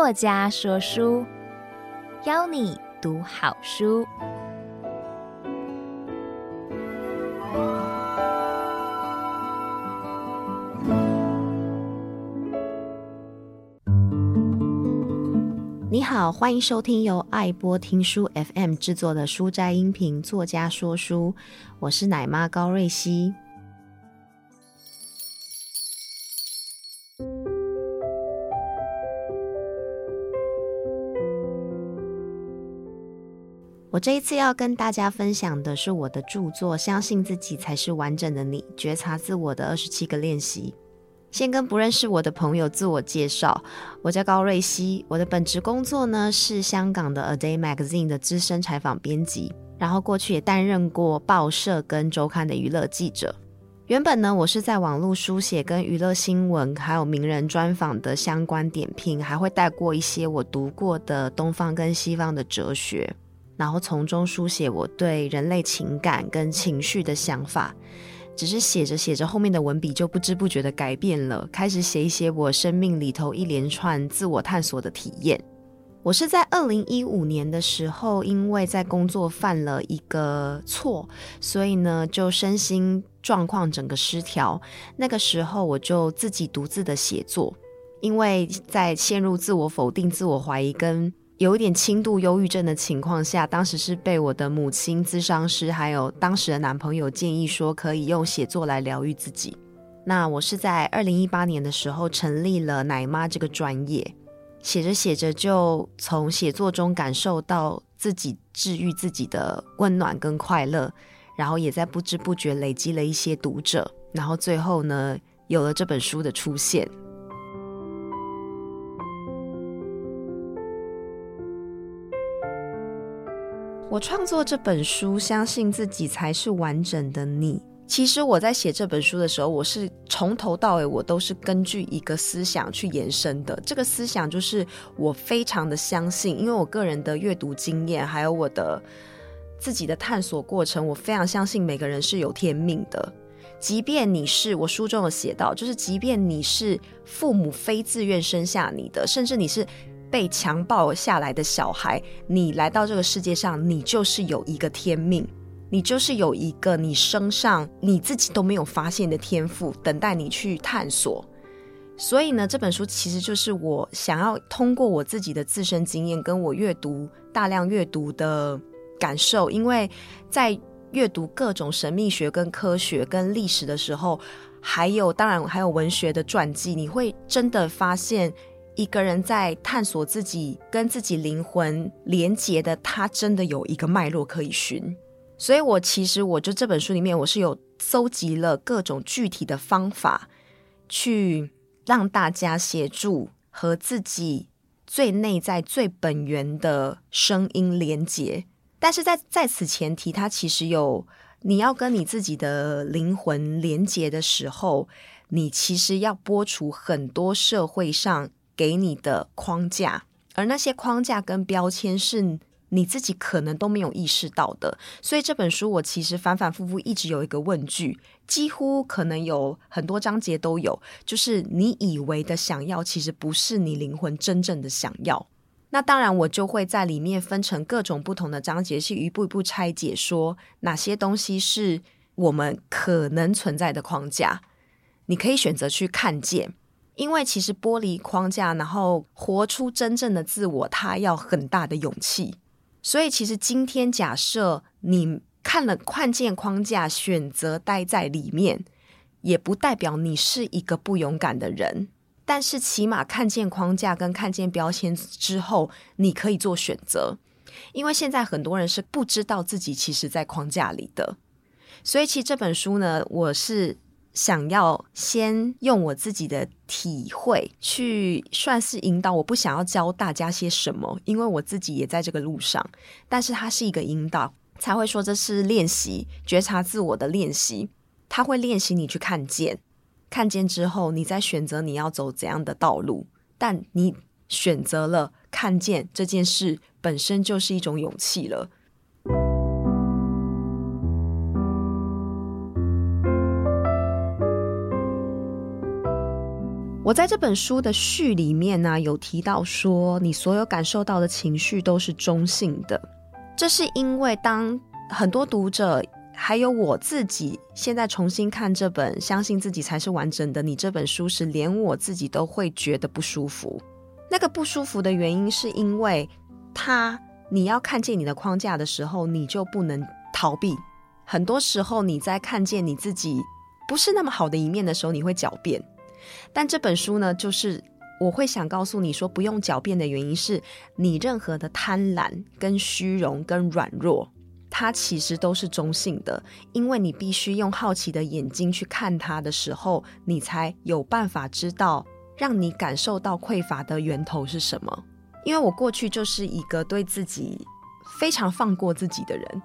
作家说书，邀你读好书。你好，欢迎收听由爱播听书 FM 制作的书斋音频作家说书，我是奶妈高瑞希。这一次要跟大家分享的是我的著作《相信自己才是完整的你：觉察自我的二十七个练习》。先跟不认识我的朋友自我介绍，我叫高瑞希，我的本职工作呢是香港的《A Day Magazine》的资深采访编辑，然后过去也担任过报社跟周刊的娱乐记者。原本呢，我是在网络书写跟娱乐新闻，还有名人专访的相关点评，还会带过一些我读过的东方跟西方的哲学。然后从中书写我对人类情感跟情绪的想法，只是写着写着，后面的文笔就不知不觉的改变了，开始写一些我生命里头一连串自我探索的体验。我是在二零一五年的时候，因为在工作犯了一个错，所以呢就身心状况整个失调。那个时候我就自己独自的写作，因为在陷入自我否定、自我怀疑跟有一点轻度忧郁症的情况下，当时是被我的母亲、咨商师，还有当时的男朋友建议说，可以用写作来疗愈自己。那我是在二零一八年的时候成立了奶妈这个专业，写着写着就从写作中感受到自己治愈自己的温暖跟快乐，然后也在不知不觉累积了一些读者，然后最后呢，有了这本书的出现。我创作这本书，相信自己才是完整的你。其实我在写这本书的时候，我是从头到尾，我都是根据一个思想去延伸的。这个思想就是我非常的相信，因为我个人的阅读经验，还有我的自己的探索过程，我非常相信每个人是有天命的。即便你是我书中有写到，就是即便你是父母非自愿生下你的，甚至你是。被强暴下来的小孩，你来到这个世界上，你就是有一个天命，你就是有一个你身上你自己都没有发现的天赋，等待你去探索。所以呢，这本书其实就是我想要通过我自己的自身经验，跟我阅读大量阅读的感受，因为在阅读各种神秘学、跟科学、跟历史的时候，还有当然还有文学的传记，你会真的发现。一个人在探索自己跟自己灵魂连结的，他真的有一个脉络可以寻。所以，我其实我就这本书里面，我是有搜集了各种具体的方法，去让大家协助和自己最内在、最本源的声音连结。但是在在此前提，它其实有你要跟你自己的灵魂连结的时候，你其实要拨除很多社会上。给你的框架，而那些框架跟标签是你自己可能都没有意识到的。所以这本书我其实反反复复一直有一个问句，几乎可能有很多章节都有，就是你以为的想要，其实不是你灵魂真正的想要。那当然，我就会在里面分成各种不同的章节，去一步一步拆解，说哪些东西是我们可能存在的框架，你可以选择去看见。因为其实剥离框架，然后活出真正的自我，他要很大的勇气。所以，其实今天假设你看了看见框架，选择待在里面，也不代表你是一个不勇敢的人。但是，起码看见框架跟看见标签之后，你可以做选择。因为现在很多人是不知道自己其实在框架里的。所以，其实这本书呢，我是。想要先用我自己的体会去算是引导，我不想要教大家些什么，因为我自己也在这个路上。但是它是一个引导，才会说这是练习觉察自我的练习。它会练习你去看见，看见之后，你再选择你要走怎样的道路。但你选择了看见这件事，本身就是一种勇气了。我在这本书的序里面呢、有提到说，你所有感受到的情绪都是中性的。这是因为当很多读者还有我自己现在重新看这本《相信自己才是完整的你》这本书时，连我自己都会觉得不舒服。那个不舒服的原因是因为他，你要看见你的框架的时候，你就不能逃避。很多时候你在看见你自己不是那么好的一面的时候，你会狡辩。但这本书呢，就是我会想告诉你说，不用狡辩的原因是你任何的贪婪、跟虚荣、跟软弱，它其实都是中性的，因为你必须用好奇的眼睛去看它的时候，你才有办法知道让你感受到匮乏的源头是什么。因为我过去就是一个对自己非常放过自己的人，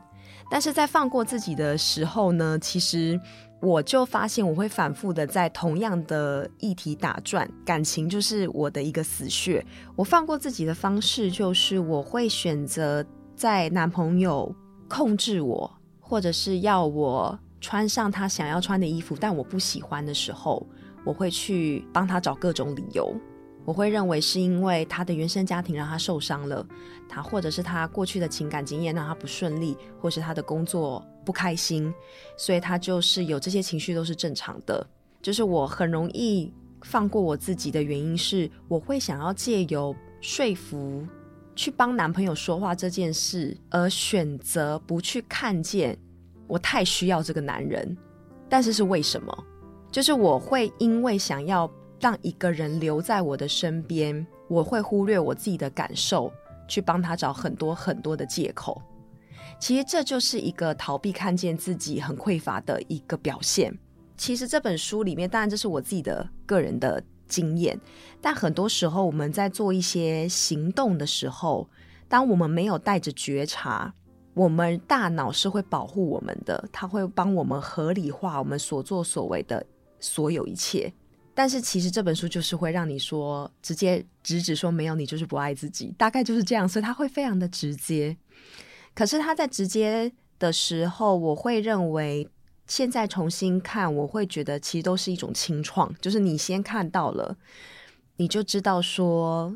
但是在放过自己的时候呢，其实。我就发现我会反复的在同样的议题打转，感情就是我的一个死穴。我放过自己的方式就是我会选择在男朋友控制我，或者是要我穿上他想要穿的衣服，但我不喜欢的时候，我会去帮他找各种理由。我会认为是因为他的原生家庭让他受伤了，他或者是他过去的情感经验让他不顺利，或是他的工作不开心，所以他就是有这些情绪都是正常的。就是我很容易放过我自己的原因是，我会想要借由说服去帮男朋友说话这件事，而选择不去看见我太需要这个男人。但是是为什么？就是我会因为想要。让一个人留在我的身边，我会忽略我自己的感受，去帮他找很多很多的借口。其实这就是一个逃避看见自己很匮乏的一个表现。其实这本书里面，当然这是我自己的个人的经验，但很多时候我们在做一些行动的时候，当我们没有带着觉察，我们大脑是会保护我们的，它会帮我们合理化我们所作所为的所有一切。但是其实这本书就是会让你说，直接直指说没有你就是不爱自己，大概就是这样，所以他会非常的直接。可是他在直接的时候，我会认为现在重新看，我会觉得其实都是一种清创，就是你先看到了，你就知道说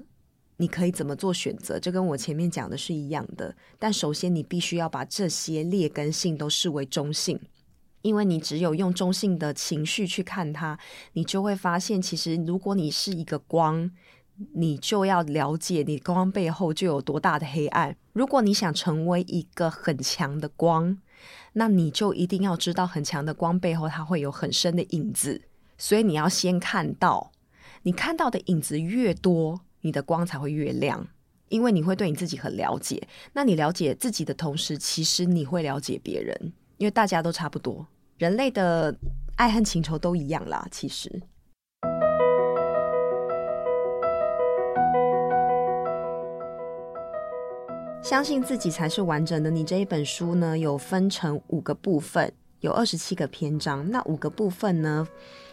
你可以怎么做选择，这跟我前面讲的是一样的。但首先你必须要把这些劣根性都视为中性。因为你只有用中性的情绪去看它，你就会发现，其实如果你是一个光，你就要了解你光背后就有多大的黑暗。如果你想成为一个很强的光，那你就一定要知道很强的光背后它会有很深的影子。所以你要先看到，你看到的影子越多，你的光才会越亮。因为你会对你自己很了解，那你了解自己的同时，其实你会了解别人。因为大家都差不多，人类的爱恨情仇都一样啦。其实，相信自己才是完整的。你这一本书呢，有分成五个部分，有二十七个篇章。那五个部分呢，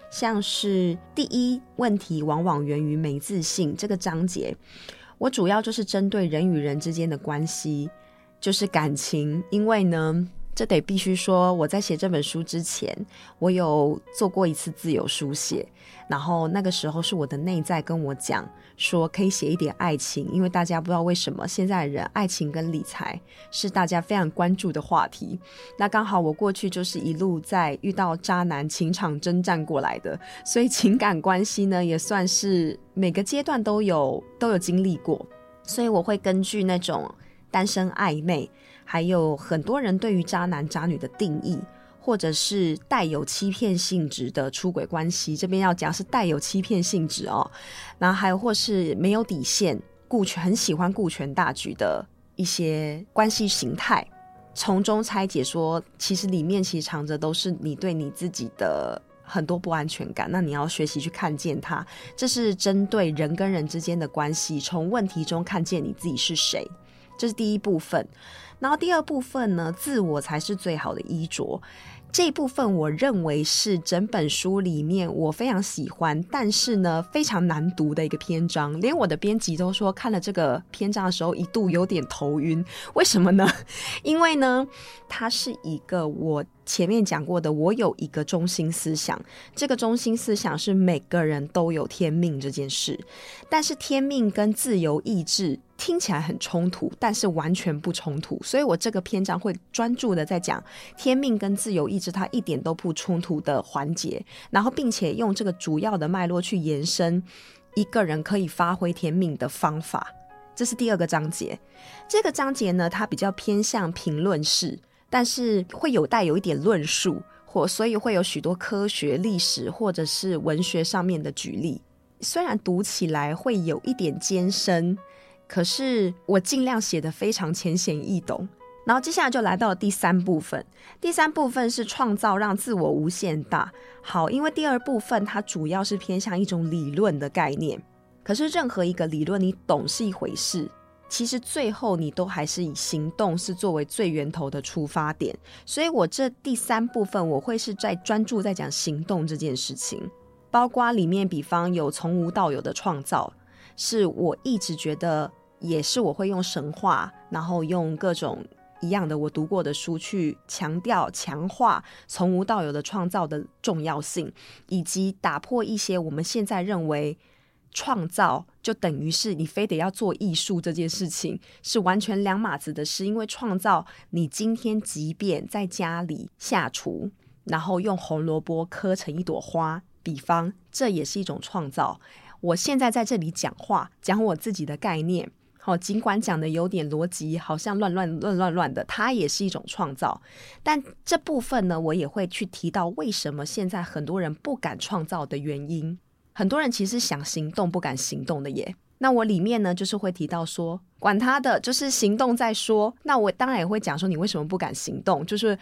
像是第一问题往往源于没自信这个章节，我主要就是针对人与人之间的关系，就是感情，因为呢。这得必须说，我在写这本书之前，我有做过一次自由书写，然后那个时候是我的内在跟我讲说，可以写一点爱情，因为大家不知道为什么现在人爱情跟理财是大家非常关注的话题。那刚好我过去就是一路在遇到渣男情场征战过来的，所以情感关系呢也算是每个阶段都有都有经历过，所以我会根据那种单身暧昧。还有很多人对于渣男渣女的定义，或者是带有欺骗性质的出轨关系，这边要讲是带有欺骗性质哦。然后还有或是没有底线、顾全很喜欢顾全大局的一些关系形态，从中拆解说，其实里面其实藏着都是你对你自己的很多不安全感。那你要学习去看见它，这是针对人跟人之间的关系，从问题中看见你自己是谁，这是第一部分。然后第二部分呢，自我才是最好的衣着。这部分我认为是整本书里面我非常喜欢，但是呢非常难读的一个篇章。连我的编辑都说，看了这个篇章的时候一度有点头晕。为什么呢？因为呢，它是一个我前面讲过的，我有一个中心思想，这个中心思想是每个人都有天命这件事。但是天命跟自由意志听起来很冲突，但是完全不冲突。所以我这个篇章会专注的在讲天命跟自由意志，它一点都不冲突的环节，然后并且用这个主要的脉络去延伸一个人可以发挥天命的方法。这是第二个章节。这个章节呢，它比较偏向评论式。但是会有带有一点论述，或所以会有许多科学、历史或者是文学上面的举例。虽然读起来会有一点艰深，可是我尽量写得非常浅显易懂。然后接下来就来到了第三部分，第三部分是创造让自我无限大。好，因为第二部分它主要是偏向一种理论的概念，可是任何一个理论你懂是一回事。其实最后你都还是以行动是作为最源头的出发点，所以我这第三部分我会是在专注在讲行动这件事情，包括里面比方有从无到有的创造，是我一直觉得也是我会用神话，然后用各种一样的我读过的书去强调强化从无到有的创造的重要性，以及打破一些我们现在认为。创造就等于是你非得要做艺术这件事情是完全两码子的事，因为创造你今天即便在家里下厨，然后用红萝卜刻成一朵花，比方这也是一种创造。我现在在这里讲话，讲我自己的概念，好，尽管讲的有点逻辑，好像乱乱乱乱乱的，它也是一种创造。但这部分呢，我也会去提到为什么现在很多人不敢创造的原因。很多人其实想行动不敢行动的耶。那我里面呢，就是会提到说，管他的，就是行动再说。那我当然也会讲说，你为什么不敢行动？就是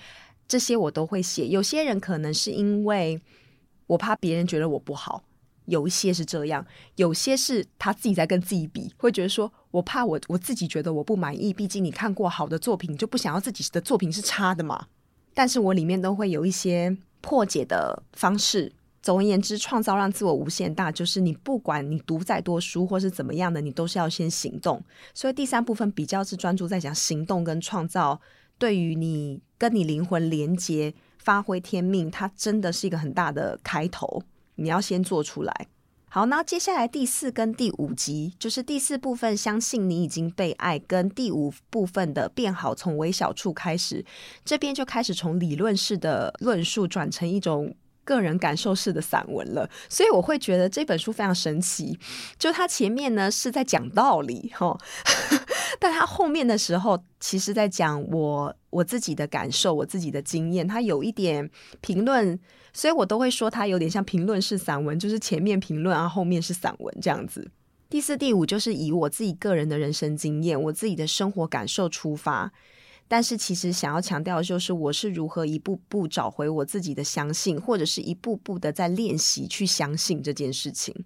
这些我都会写。有些人可能是因为我怕别人觉得我不好，有一些是这样，有些是他自己在跟自己比，会觉得说我怕我我自己觉得我不满意。毕竟你看过好的作品，就不想要自己的作品是差的嘛。但是我里面都会有一些破解的方式。总而言之，创造让自我无限大，就是你不管你读再多书或是怎么样的，你都是要先行动。所以第三部分比较是专注在讲行动跟创造，对于你跟你灵魂连接、发挥天命，它真的是一个很大的开头。你要先做出来。好，那接下来第四跟第五集，就是第四部分，相信你已经被爱，跟第五部分的变好，从微小处开始，这边就开始从理论式的论述转成一种。个人感受式的散文了，所以我会觉得这本书非常神奇。就它前面呢是在讲道理哈，但它后面的时候，其实在讲我我自己的感受，我自己的经验。它有一点评论，所以我都会说它有点像评论式散文，就是前面评论啊，后面是散文这样子。第四、第五就是以我自己个人的人生经验，我自己的生活感受出发。但是其实想要强调的就是，我是如何一步步找回我自己的相信，或者是一步步的在练习去相信这件事情。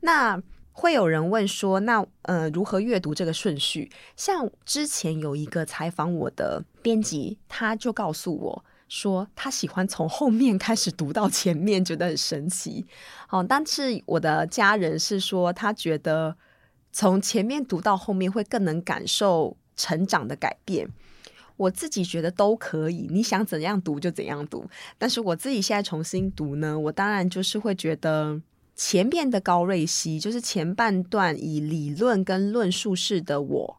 那会有人问说，那呃，如何阅读这个顺序？像之前有一个采访我的编辑，他就告诉我说，他喜欢从后面开始读到前面，觉得很神奇。哦，但是我的家人是说，他觉得从前面读到后面会更能感受成长的改变。我自己觉得都可以，你想怎样读就怎样读。但是我自己现在重新读呢，我当然就是会觉得前面的高瑞希，就是前半段以理论跟论述式的我，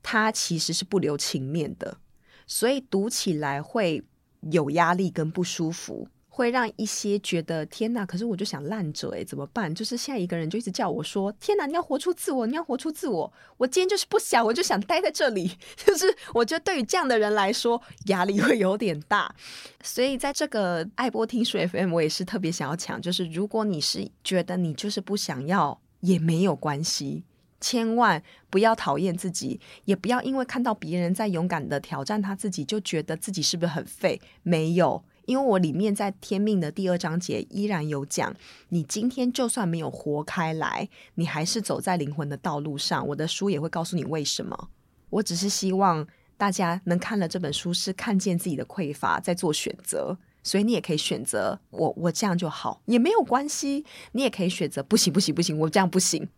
他其实是不留情面的，所以读起来会有压力跟不舒服。会让一些觉得天哪，可是我就想烂着诶，怎么办？就是现在一个人就一直叫我说天哪，你要活出自我，你要活出自我。我今天就是不想，我就想待在这里。就是我觉得对于这样的人来说，压力会有点大。所以在这个爱播听书 FM，我也是特别想要讲，就是如果你是觉得你就是不想要，也没有关系，千万不要讨厌自己，也不要因为看到别人在勇敢的挑战他自己，就觉得自己是不是很废？没有。因为我里面在天命的第二章节依然有讲，你今天就算没有活开来，你还是走在灵魂的道路上。我的书也会告诉你为什么。我只是希望大家能看了这本书，是看见自己的匮乏，在做选择。所以你也可以选择我，我这样就好，也没有关系。你也可以选择不行，不行，不行，我这样不行。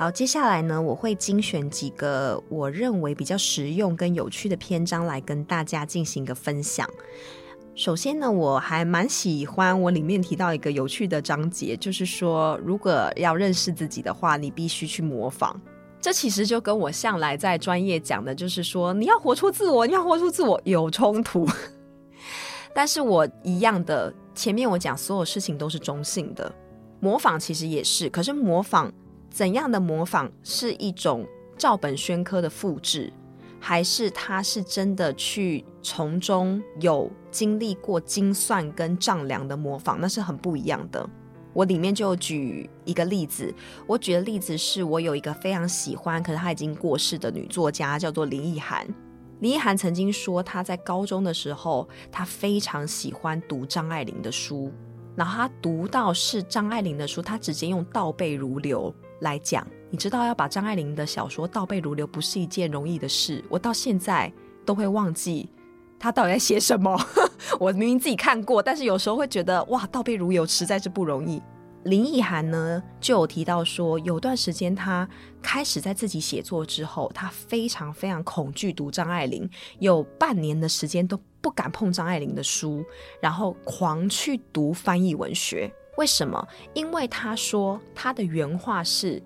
好，接下来呢，我会精选几个我认为比较实用跟有趣的篇章来跟大家进行一个分享。首先呢，我还蛮喜欢我里面提到一个有趣的章节，就是说，如果要认识自己的话，你必须去模仿。这其实就跟我向来在专业讲的，就是说，你要活出自我，你要活出自我有冲突。但是我一样的，前面我讲所有事情都是中性的，模仿其实也是，可是模仿。怎样的模仿是一种照本宣科的复制，还是他是真的去从中有经历过精算跟丈量的模仿？那是很不一样的。我里面就举一个例子，我举的例子是我有一个非常喜欢，可是她已经过世的女作家，叫做林奕涵。林奕涵曾经说，她在高中的时候，她非常喜欢读张爱玲的书，然后她读到是张爱玲的书，她直接用倒背如流。来讲，你知道要把张爱玲的小说倒背如流不是一件容易的事。我到现在都会忘记她到底在写什么。我明明自己看过，但是有时候会觉得哇，倒背如流实在是不容易。林奕涵呢就有提到说，有段时间她开始在自己写作之后，她非常非常恐惧读张爱玲，有半年的时间都不敢碰张爱玲的书，然后狂去读翻译文学。为什么？因为他说他的原话是：“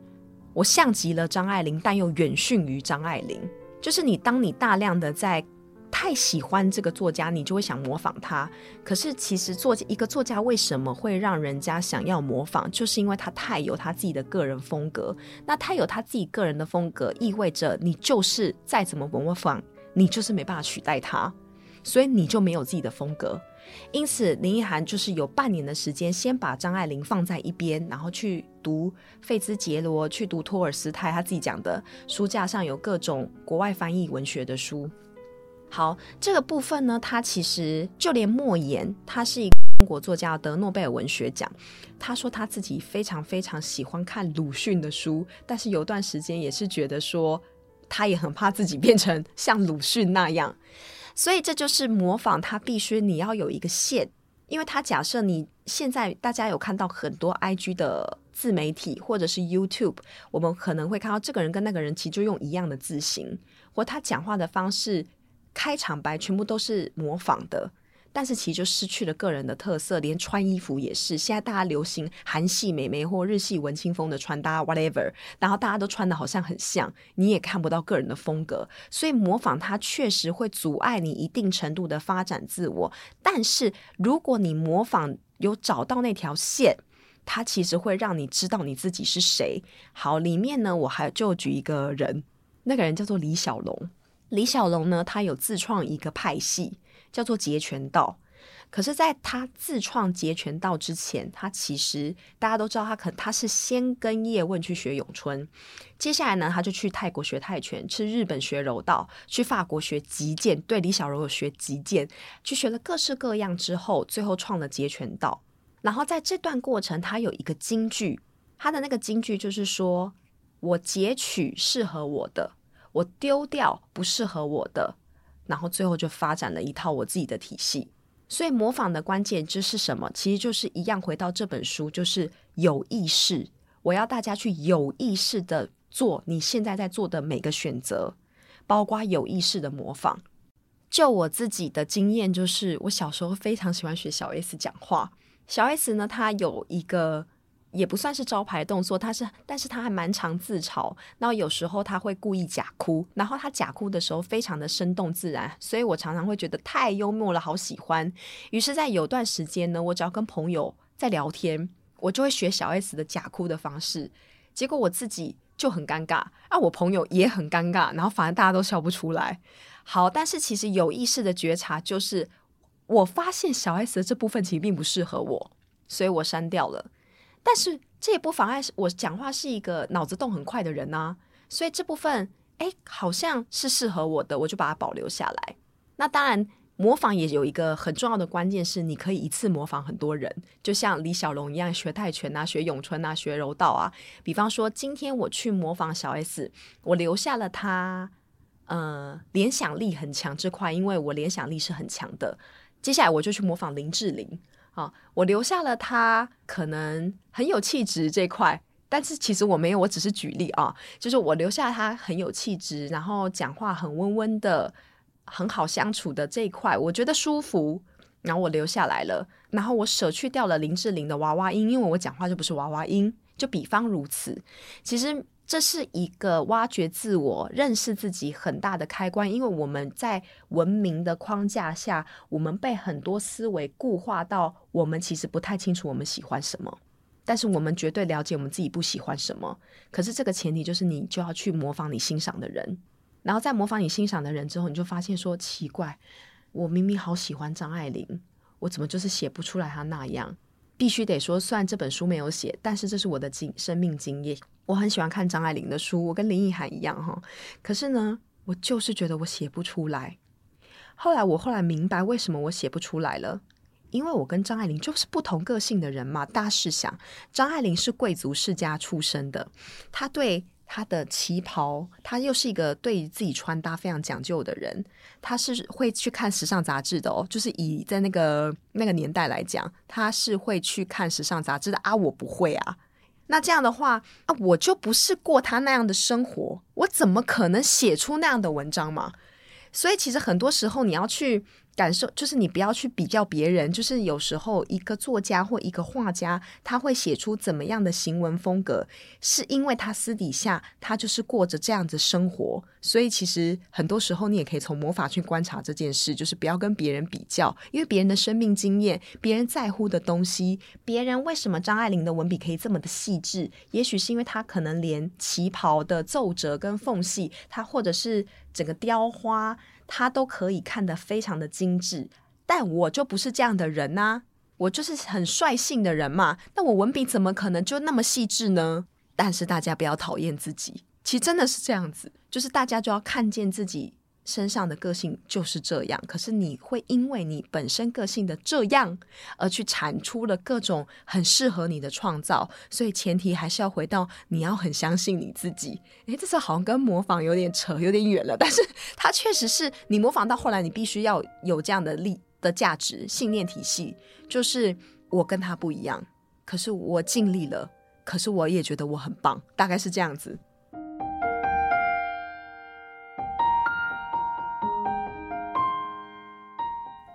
我像极了张爱玲，但又远逊于张爱玲。”就是你，当你大量的在太喜欢这个作家，你就会想模仿他。可是其实作一个作家为什么会让人家想要模仿？就是因为他太有他自己的个人风格。那他有他自己个人的风格，意味着你就是再怎么模仿，你就是没办法取代他，所以你就没有自己的风格。因此，林奕涵就是有半年的时间，先把张爱玲放在一边，然后去读费兹杰罗，去读托尔斯泰。他自己讲的书架上有各种国外翻译文学的书。好，这个部分呢，他其实就连莫言，他是一个中国作家，得诺贝尔文学奖。他说他自己非常非常喜欢看鲁迅的书，但是有段时间也是觉得说，他也很怕自己变成像鲁迅那样。所以这就是模仿，他必须你要有一个线，因为他假设你现在大家有看到很多 IG 的自媒体或者是 YouTube，我们可能会看到这个人跟那个人其实就用一样的字型，或他讲话的方式、开场白全部都是模仿的。但是其实就失去了个人的特色，连穿衣服也是。现在大家流行韩系美眉或日系文青风的穿搭，whatever，然后大家都穿得好像很像，你也看不到个人的风格。所以模仿它确实会阻碍你一定程度的发展自我。但是如果你模仿有找到那条线，它其实会让你知道你自己是谁。好，里面呢，我还就举一个人，那个人叫做李小龙。李小龙呢，他有自创一个派系。叫做截拳道，可是，在他自创截拳道之前，他其实大家都知道，他可他是先跟叶问去学咏春，接下来呢，他就去泰国学泰拳，去日本学柔道，去法国学击剑。对，李小柔有学击剑，去学了各式各样之后，最后创了截拳道。然后在这段过程，他有一个金句，他的那个金句就是说：“我截取适合我的，我丢掉不适合我的。”然后最后就发展了一套我自己的体系，所以模仿的关键就是什么？其实就是一样，回到这本书，就是有意识。我要大家去有意识的做你现在在做的每个选择，包括有意识的模仿。就我自己的经验，就是我小时候非常喜欢学小 S 讲话。小 S 呢，她有一个。也不算是招牌动作，他是，但是他还蛮常自嘲。然后有时候他会故意假哭，然后他假哭的时候非常的生动自然，所以我常常会觉得太幽默了，好喜欢。于是，在有段时间呢，我只要跟朋友在聊天，我就会学小 S 的假哭的方式，结果我自己就很尴尬，啊，我朋友也很尴尬，然后反而大家都笑不出来。好，但是其实有意识的觉察就是，我发现小 S 的这部分其实并不适合我，所以我删掉了。但是这也不妨碍我讲话是一个脑子动很快的人呐、啊，所以这部分哎，好像是适合我的，我就把它保留下来。那当然，模仿也有一个很重要的关键是，你可以一次模仿很多人，就像李小龙一样，学泰拳啊，学咏春啊，学柔道啊。比方说，今天我去模仿小 S，我留下了他，呃，联想力很强这块，因为我联想力是很强的。接下来我就去模仿林志玲。啊，我留下了他可能很有气质这块，但是其实我没有，我只是举例啊，就是我留下他很有气质，然后讲话很温温的，很好相处的这一块，我觉得舒服，然后我留下来了。然后我舍去掉了林志玲的娃娃音，因为我讲话就不是娃娃音。就比方如此，其实这是一个挖掘自我、认识自己很大的开关。因为我们在文明的框架下，我们被很多思维固化到，我们其实不太清楚我们喜欢什么。但是我们绝对了解我们自己不喜欢什么。可是这个前提就是你就要去模仿你欣赏的人，然后在模仿你欣赏的人之后，你就发现说奇怪，我明明好喜欢张爱玲，我怎么就是写不出来她那样？必须得说，虽然这本书没有写，但是这是我的经生命经验。我很喜欢看张爱玲的书，我跟林奕含一样哈。可是呢，我就是觉得我写不出来。后来我后来明白为什么我写不出来了。因为我跟张爱玲就是不同个性的人嘛。大家试想，张爱玲是贵族世家出身的，她对她的旗袍，她又是一个对自己穿搭非常讲究的人，她是会去看时尚杂志的哦。就是以在那个那个年代来讲，她是会去看时尚杂志的啊。我不会啊。那这样的话啊，我就不是过她那样的生活，我怎么可能写出那样的文章嘛？所以其实很多时候你要去。感受就是你不要去比较别人，就是有时候一个作家或一个画家，他会写出怎么样的行文风格，是因为他私底下他就是过着这样子生活，所以其实很多时候你也可以从魔法去观察这件事，就是不要跟别人比较，因为别人的生命经验、别人在乎的东西、别人为什么张爱玲的文笔可以这么的细致，也许是因为他可能连旗袍的皱褶跟缝隙，他或者是整个雕花。他都可以看得非常的精致，但我就不是这样的人呐、我就是很率性的人嘛，那我文笔怎么可能就那么细致呢？但是大家不要讨厌自己，其实真的是这样子，就是大家就要看见自己。身上的个性就是这样，可是你会因为你本身个性的这样而去产出了各种很适合你的创造，所以前提还是要回到你要很相信你自己。诶，这次好像跟模仿有点扯，有点远了，但是 它确实是你模仿到后来，你必须要有这样的力的价值信念体系，就是我跟他不一样，可是我尽力了，可是我也觉得我很棒，大概是这样子。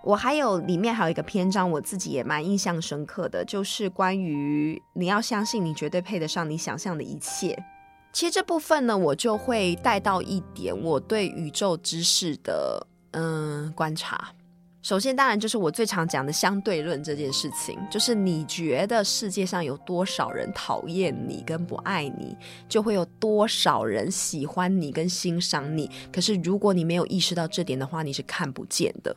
我还有里面还有一个篇章，我自己也蛮印象深刻的，就是关于你要相信你绝对配得上你想象的一切。其实这部分呢，我就会带到一点我对宇宙知识的嗯观察。首先，当然就是我最常讲的相对论这件事情，就是你觉得世界上有多少人讨厌你跟不爱你，就会有多少人喜欢你跟欣赏你。可是如果你没有意识到这点的话，你是看不见的。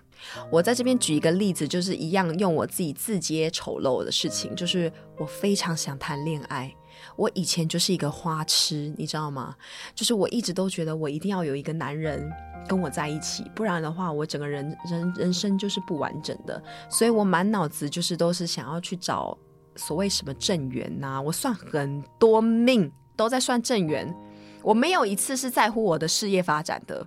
我在这边举一个例子，就是一样用我自己自揭丑陋的事情，就是我非常想谈恋爱。我以前就是一个花痴，你知道吗？就是我一直都觉得我一定要有一个男人跟我在一起，不然的话，我整个人人人生就是不完整的。所以我满脑子就是都是想要去找所谓什么正缘呐、我算很多命都在算正缘，我没有一次是在乎我的事业发展的。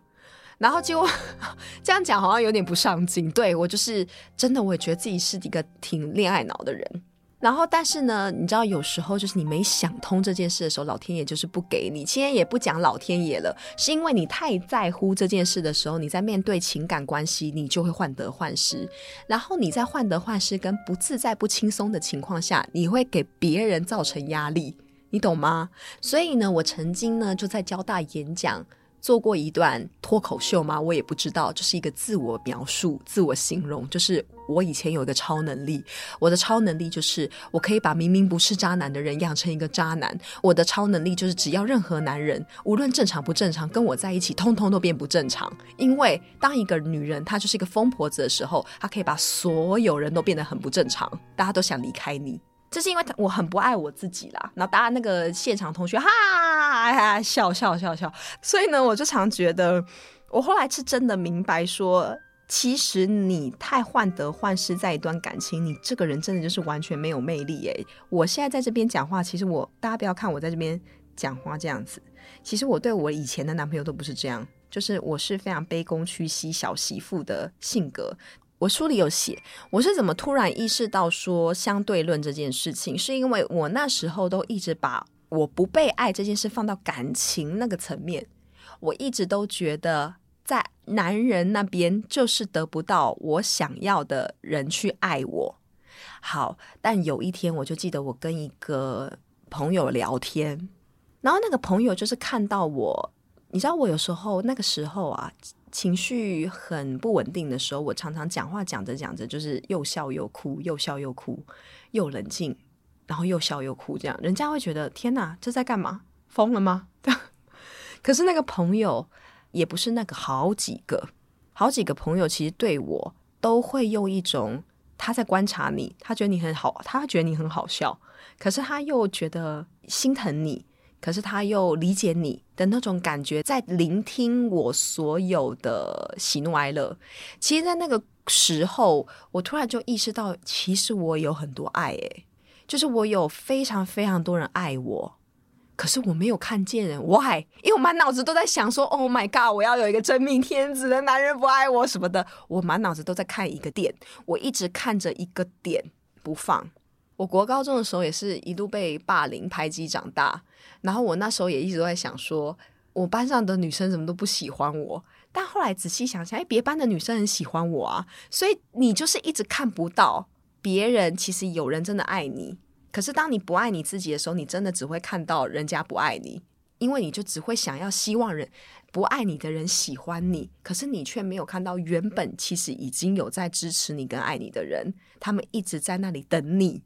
然后结果 这样讲好像有点不上进，对，我就是真的，我也觉得自己是一个挺恋爱脑的人。然后，但是呢，你知道，有时候就是你没想通这件事的时候，老天爷就是不给你。今天也不讲老天爷了，是因为你太在乎这件事的时候，你在面对情感关系，你就会患得患失。然后你在患得患失跟不自在、不轻松的情况下，你会给别人造成压力，你懂吗？所以呢，我曾经呢就在交大演讲。做过一段脱口秀吗？我也不知道，就是一个自我描述、自我形容。就是我以前有一个超能力，我的超能力就是我可以把明明不是渣男的人养成一个渣男。我的超能力就是只要任何男人，无论正常不正常，跟我在一起，通通都变不正常。因为当一个女人她就是一个疯婆子的时候，她可以把所有人都变得很不正常，大家都想离开你。这是因为我很不爱我自己啦，然后大家那个现场同学哈哈笑笑笑笑，所以呢，我就常觉得，我后来是真的明白说，其实你太患得患失在一段感情，你这个人真的就是完全没有魅力诶。我现在在这边讲话，其实我大家不要看我在这边讲话这样子，其实我对我以前的男朋友都不是这样，就是我是非常卑躬屈膝小媳妇的性格。我书里有写，我是怎么突然意识到说相对论这件事情，是因为我那时候都一直把我不被爱这件事放到感情那个层面，我一直都觉得在男人那边就是得不到我想要的人去爱我。好，但有一天我就记得我跟一个朋友聊天，然后那个朋友就是看到我，你知道我有时候那个时候啊。情绪很不稳定的时候，我常常讲话讲着讲着，就是又笑又哭，又笑又哭，又冷静，然后又笑又哭，这样人家会觉得天哪，这在干嘛？疯了吗？可是那个朋友也不是那个好几个，好几个朋友其实对我都会用一种他在观察你，他觉得你很好，他觉得你很好笑，可是他又觉得心疼你。可是他又理解你的那种感觉，在聆听我所有的喜怒哀乐。其实，在那个时候，我突然就意识到，其实我有很多爱，诶，就是我有非常非常多人爱我，可是我没有看见人。Why？因为我满脑子都在想说，Oh my God，我要有一个真命天子的男人不爱我什么的。我满脑子都在看一个点，我一直看着一个点不放。我国高中的时候也是一度被霸凌排挤长大，然后我那时候也一直都在想说，我班上的女生怎么都不喜欢我。但后来仔细想想，哎，别班的女生很喜欢我啊。所以你就是一直看不到别人，其实有人真的爱你。可是当你不爱你自己的时候，你真的只会看到人家不爱你，因为你就只会想要希望人不爱你的人喜欢你，可是你却没有看到原本其实已经有在支持你跟爱你的人，他们一直在那里等你。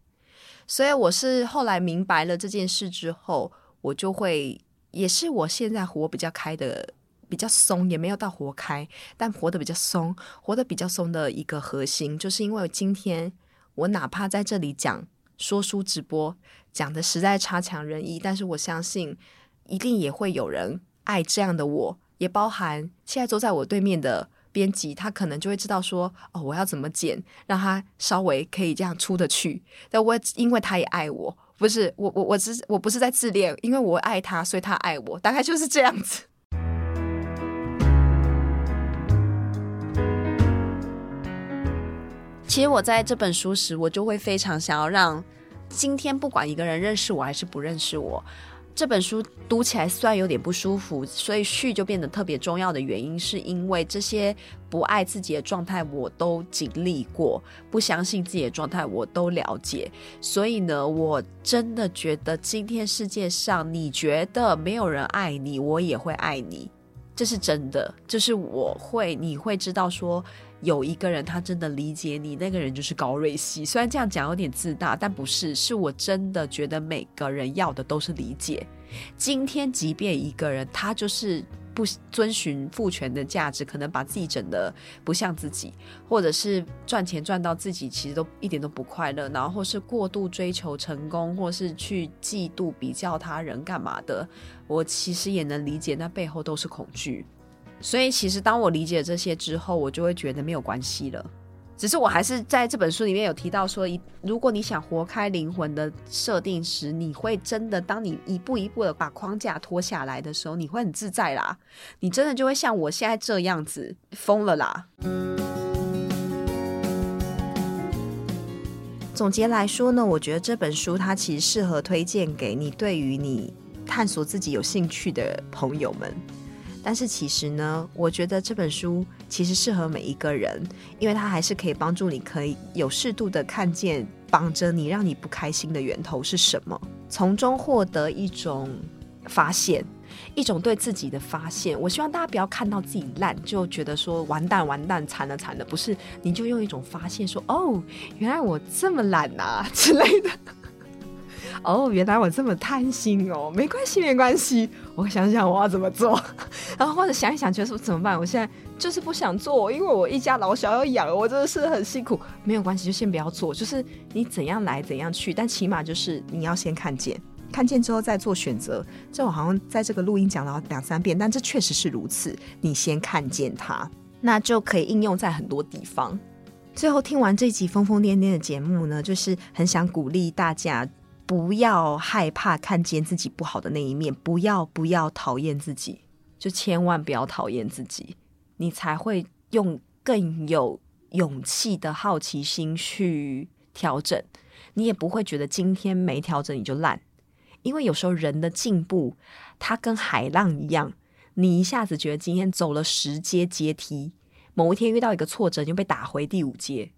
所以我是后来明白了这件事之后，我就会也是我现在活比较开的，比较松，也没有到活开，但活得比较松，活得比较松的一个核心，就是因为今天我哪怕在这里讲说书直播，讲的实在差强人意，但是我相信一定也会有人爱这样的我，也包含现在坐在我对面的。编辑他可能就会知道说哦，我要怎么剪，让他稍微可以这样出得去。但我因为他也爱我，不是我我我只我不是在自恋，因为我爱他，所以他爱我，大概就是这样子。其实我在这本书时，我就会非常想要让今天不管一个人认识我还是不认识我。这本书读起来虽然有点不舒服，所以序就变得特别重要的原因，是因为这些不爱自己的状态我都经历过，不相信自己的状态我都了解，所以呢，我真的觉得今天世界上你觉得没有人爱你，我也会爱你，这是真的，就是我会，你会知道说。有一个人，他真的理解你，那个人就是高瑞希。虽然这样讲有点自大，但不是，是我真的觉得每个人要的都是理解。今天，即便一个人他就是不遵循父权的价值，可能把自己整得不像自己，或者是赚钱赚到自己其实都一点都不快乐，然后是过度追求成功，或是去嫉妒比较他人干嘛的，我其实也能理解，那背后都是恐惧。所以，其实当我理解这些之后，我就会觉得没有关系了。只是我还是在这本书里面有提到说，一如果你想活开灵魂的设定时，你会真的，当你一步一步的把框架脱下来的时候，你会很自在啦。你真的就会像我现在这样子疯了啦。总结来说呢，我觉得这本书它其实适合推荐给你对于你探索自己有兴趣的朋友们。但是其实呢，我觉得这本书其实适合每一个人，因为它还是可以帮助你，可以有适度的看见绑着你让你不开心的源头是什么，从中获得一种发现，一种对自己的发现。我希望大家不要看到自己烂就觉得说完蛋完蛋惨了惨了，不是，你就用一种发现说哦，原来我这么懒啊 之类的。哦，原来我这么贪心哦，没关系，没关系，我想想我要怎么做，然后或者想一想，觉得说怎么办？我现在就是不想做，因为我一家老小要养，我真的是很辛苦。没有关系，就先不要做，就是你怎样来怎样去，但起码就是你要先看见，看见之后再做选择。这我好像在这个录音讲了两三遍，但这确实是如此。你先看见它，那就可以应用在很多地方。最后听完这集疯疯癫癫的节目呢，就是很想鼓励大家。不要害怕看见自己不好的那一面，不要不要讨厌自己，就千万不要讨厌自己，你才会用更有勇气的好奇心去调整，你也不会觉得今天没调整你就烂，因为有时候人的进步，它跟海浪一样，你一下子觉得今天走了十阶阶梯，某一天遇到一个挫折，你就被打回第五阶。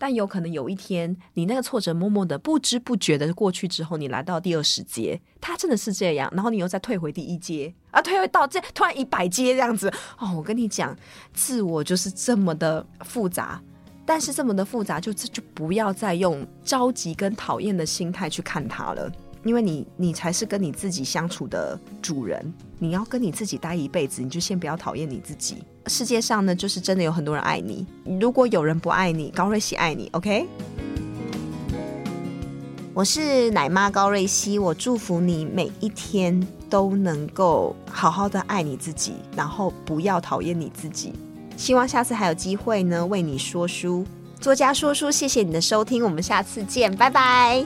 但有可能有一天，你那个挫折默默的、不知不觉的过去之后，你来到第二十阶，它真的是这样。然后你又再退回第一阶，啊，退回到这突然一百阶这样子。哦，我跟你讲，自我就是这么的复杂，但是这么的复杂，就这就不要再用着急跟讨厌的心态去看它了。因为你，你才是跟你自己相处的主人。你要跟你自己待一辈子，你就先不要讨厌你自己。世界上呢，就是真的有很多人爱你。如果有人不爱你，高瑞希爱你。OK，我是奶妈高瑞希，我祝福你每一天都能够好好的爱你自己，然后不要讨厌你自己。希望下次还有机会呢，为你说书。作家说书，谢谢你的收听，我们下次见，拜拜。